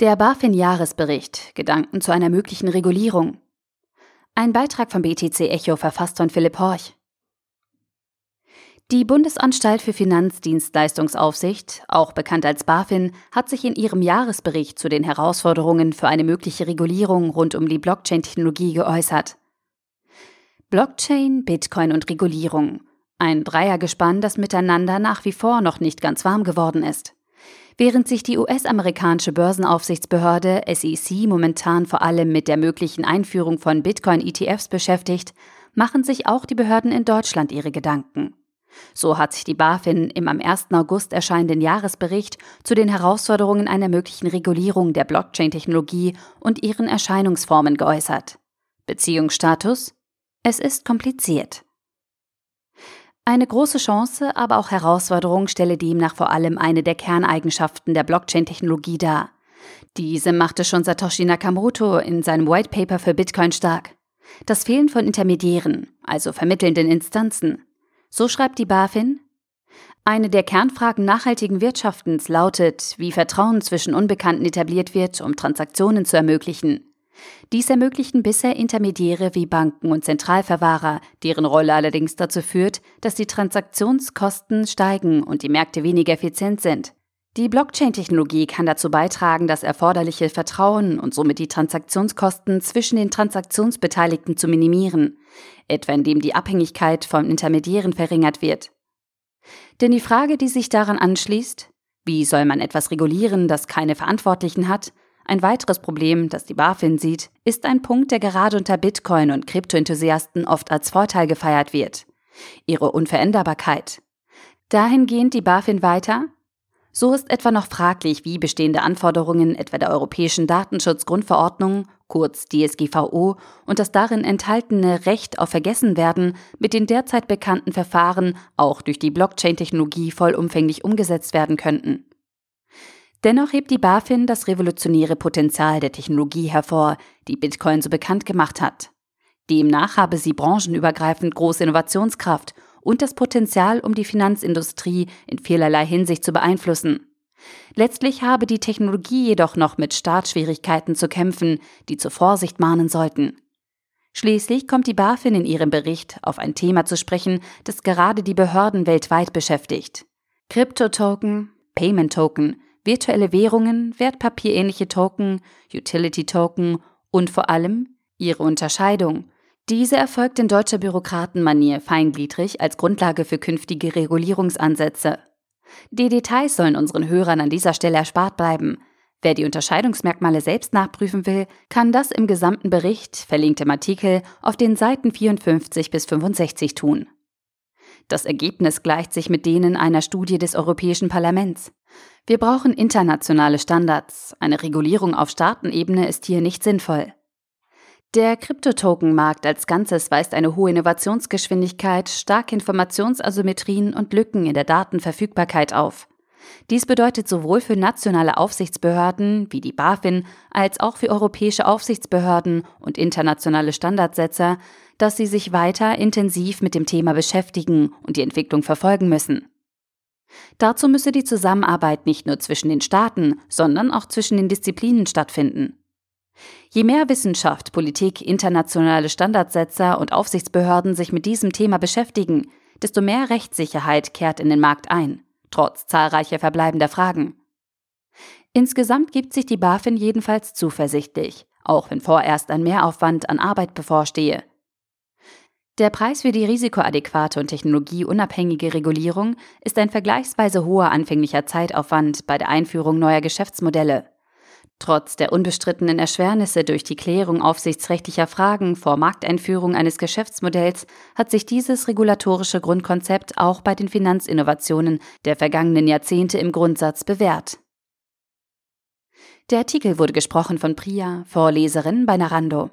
Der BaFin-Jahresbericht. Gedanken zu einer möglichen Regulierung. Ein Beitrag vom BTC Echo verfasst von Philipp Horch. Die Bundesanstalt für Finanzdienstleistungsaufsicht, auch bekannt als BaFin, hat sich in ihrem Jahresbericht zu den Herausforderungen für eine mögliche Regulierung rund um die Blockchain-Technologie geäußert. Blockchain, Bitcoin und Regulierung. Ein Dreiergespann, das miteinander nach wie vor noch nicht ganz warm geworden ist. Während sich die US-amerikanische Börsenaufsichtsbehörde SEC momentan vor allem mit der möglichen Einführung von Bitcoin-ETFs beschäftigt, machen sich auch die Behörden in Deutschland ihre Gedanken. So hat sich die BaFin im am 1. August erscheinenden Jahresbericht zu den Herausforderungen einer möglichen Regulierung der Blockchain-Technologie und ihren Erscheinungsformen geäußert. Beziehungsstatus? Es ist kompliziert. Eine große Chance, aber auch Herausforderung stelle demnach vor allem eine der Kerneigenschaften der Blockchain-Technologie dar. Diese machte schon Satoshi Nakamoto in seinem White Paper für Bitcoin stark. Das Fehlen von Intermediären, also vermittelnden Instanzen. So schreibt die BaFin. Eine der Kernfragen nachhaltigen Wirtschaftens lautet, wie Vertrauen zwischen Unbekannten etabliert wird, um Transaktionen zu ermöglichen. Dies ermöglichten bisher Intermediäre wie Banken und Zentralverwahrer, deren Rolle allerdings dazu führt, dass die Transaktionskosten steigen und die Märkte weniger effizient sind. Die Blockchain-Technologie kann dazu beitragen, das erforderliche Vertrauen und somit die Transaktionskosten zwischen den Transaktionsbeteiligten zu minimieren, etwa indem die Abhängigkeit von Intermediären verringert wird. Denn die Frage, die sich daran anschließt, wie soll man etwas regulieren, das keine Verantwortlichen hat, ein weiteres Problem, das die BaFin sieht, ist ein Punkt, der gerade unter Bitcoin- und Kryptoenthusiasten oft als Vorteil gefeiert wird. Ihre Unveränderbarkeit. Dahingehend die BaFin weiter, so ist etwa noch fraglich, wie bestehende Anforderungen etwa der Europäischen Datenschutzgrundverordnung, kurz DSGVO, und das darin enthaltene Recht auf Vergessenwerden mit den derzeit bekannten Verfahren auch durch die Blockchain-Technologie vollumfänglich umgesetzt werden könnten. Dennoch hebt die BaFin das revolutionäre Potenzial der Technologie hervor, die Bitcoin so bekannt gemacht hat. Demnach habe sie branchenübergreifend große Innovationskraft und das Potenzial, um die Finanzindustrie in vielerlei Hinsicht zu beeinflussen. Letztlich habe die Technologie jedoch noch mit Startschwierigkeiten zu kämpfen, die zur Vorsicht mahnen sollten. Schließlich kommt die BaFin in ihrem Bericht auf ein Thema zu sprechen, das gerade die Behörden weltweit beschäftigt. Kryptotoken, Payment Token, virtuelle Währungen, wertpapierähnliche Token, Utility Token und vor allem ihre Unterscheidung. Diese erfolgt in deutscher Bürokratenmanier feingliedrig als Grundlage für künftige Regulierungsansätze. Die Details sollen unseren Hörern an dieser Stelle erspart bleiben. Wer die Unterscheidungsmerkmale selbst nachprüfen will, kann das im gesamten Bericht, verlinkt im Artikel, auf den Seiten 54 bis 65 tun. Das Ergebnis gleicht sich mit denen einer Studie des Europäischen Parlaments. Wir brauchen internationale Standards. Eine Regulierung auf Staatenebene ist hier nicht sinnvoll. Der Kryptotokenmarkt als Ganzes weist eine hohe Innovationsgeschwindigkeit, starke Informationsasymmetrien und Lücken in der Datenverfügbarkeit auf. Dies bedeutet sowohl für nationale Aufsichtsbehörden wie die BaFin als auch für europäische Aufsichtsbehörden und internationale Standardsetzer, dass sie sich weiter intensiv mit dem Thema beschäftigen und die Entwicklung verfolgen müssen. Dazu müsse die Zusammenarbeit nicht nur zwischen den Staaten, sondern auch zwischen den Disziplinen stattfinden. Je mehr Wissenschaft, Politik, internationale Standardsetzer und Aufsichtsbehörden sich mit diesem Thema beschäftigen, desto mehr Rechtssicherheit kehrt in den Markt ein trotz zahlreicher verbleibender Fragen. Insgesamt gibt sich die BaFin jedenfalls zuversichtlich, auch wenn vorerst ein Mehraufwand an Arbeit bevorstehe. Der Preis für die risikoadäquate und technologieunabhängige Regulierung ist ein vergleichsweise hoher anfänglicher Zeitaufwand bei der Einführung neuer Geschäftsmodelle. Trotz der unbestrittenen Erschwernisse durch die Klärung aufsichtsrechtlicher Fragen vor Markteinführung eines Geschäftsmodells hat sich dieses regulatorische Grundkonzept auch bei den Finanzinnovationen der vergangenen Jahrzehnte im Grundsatz bewährt. Der Artikel wurde gesprochen von Priya, Vorleserin bei Narando.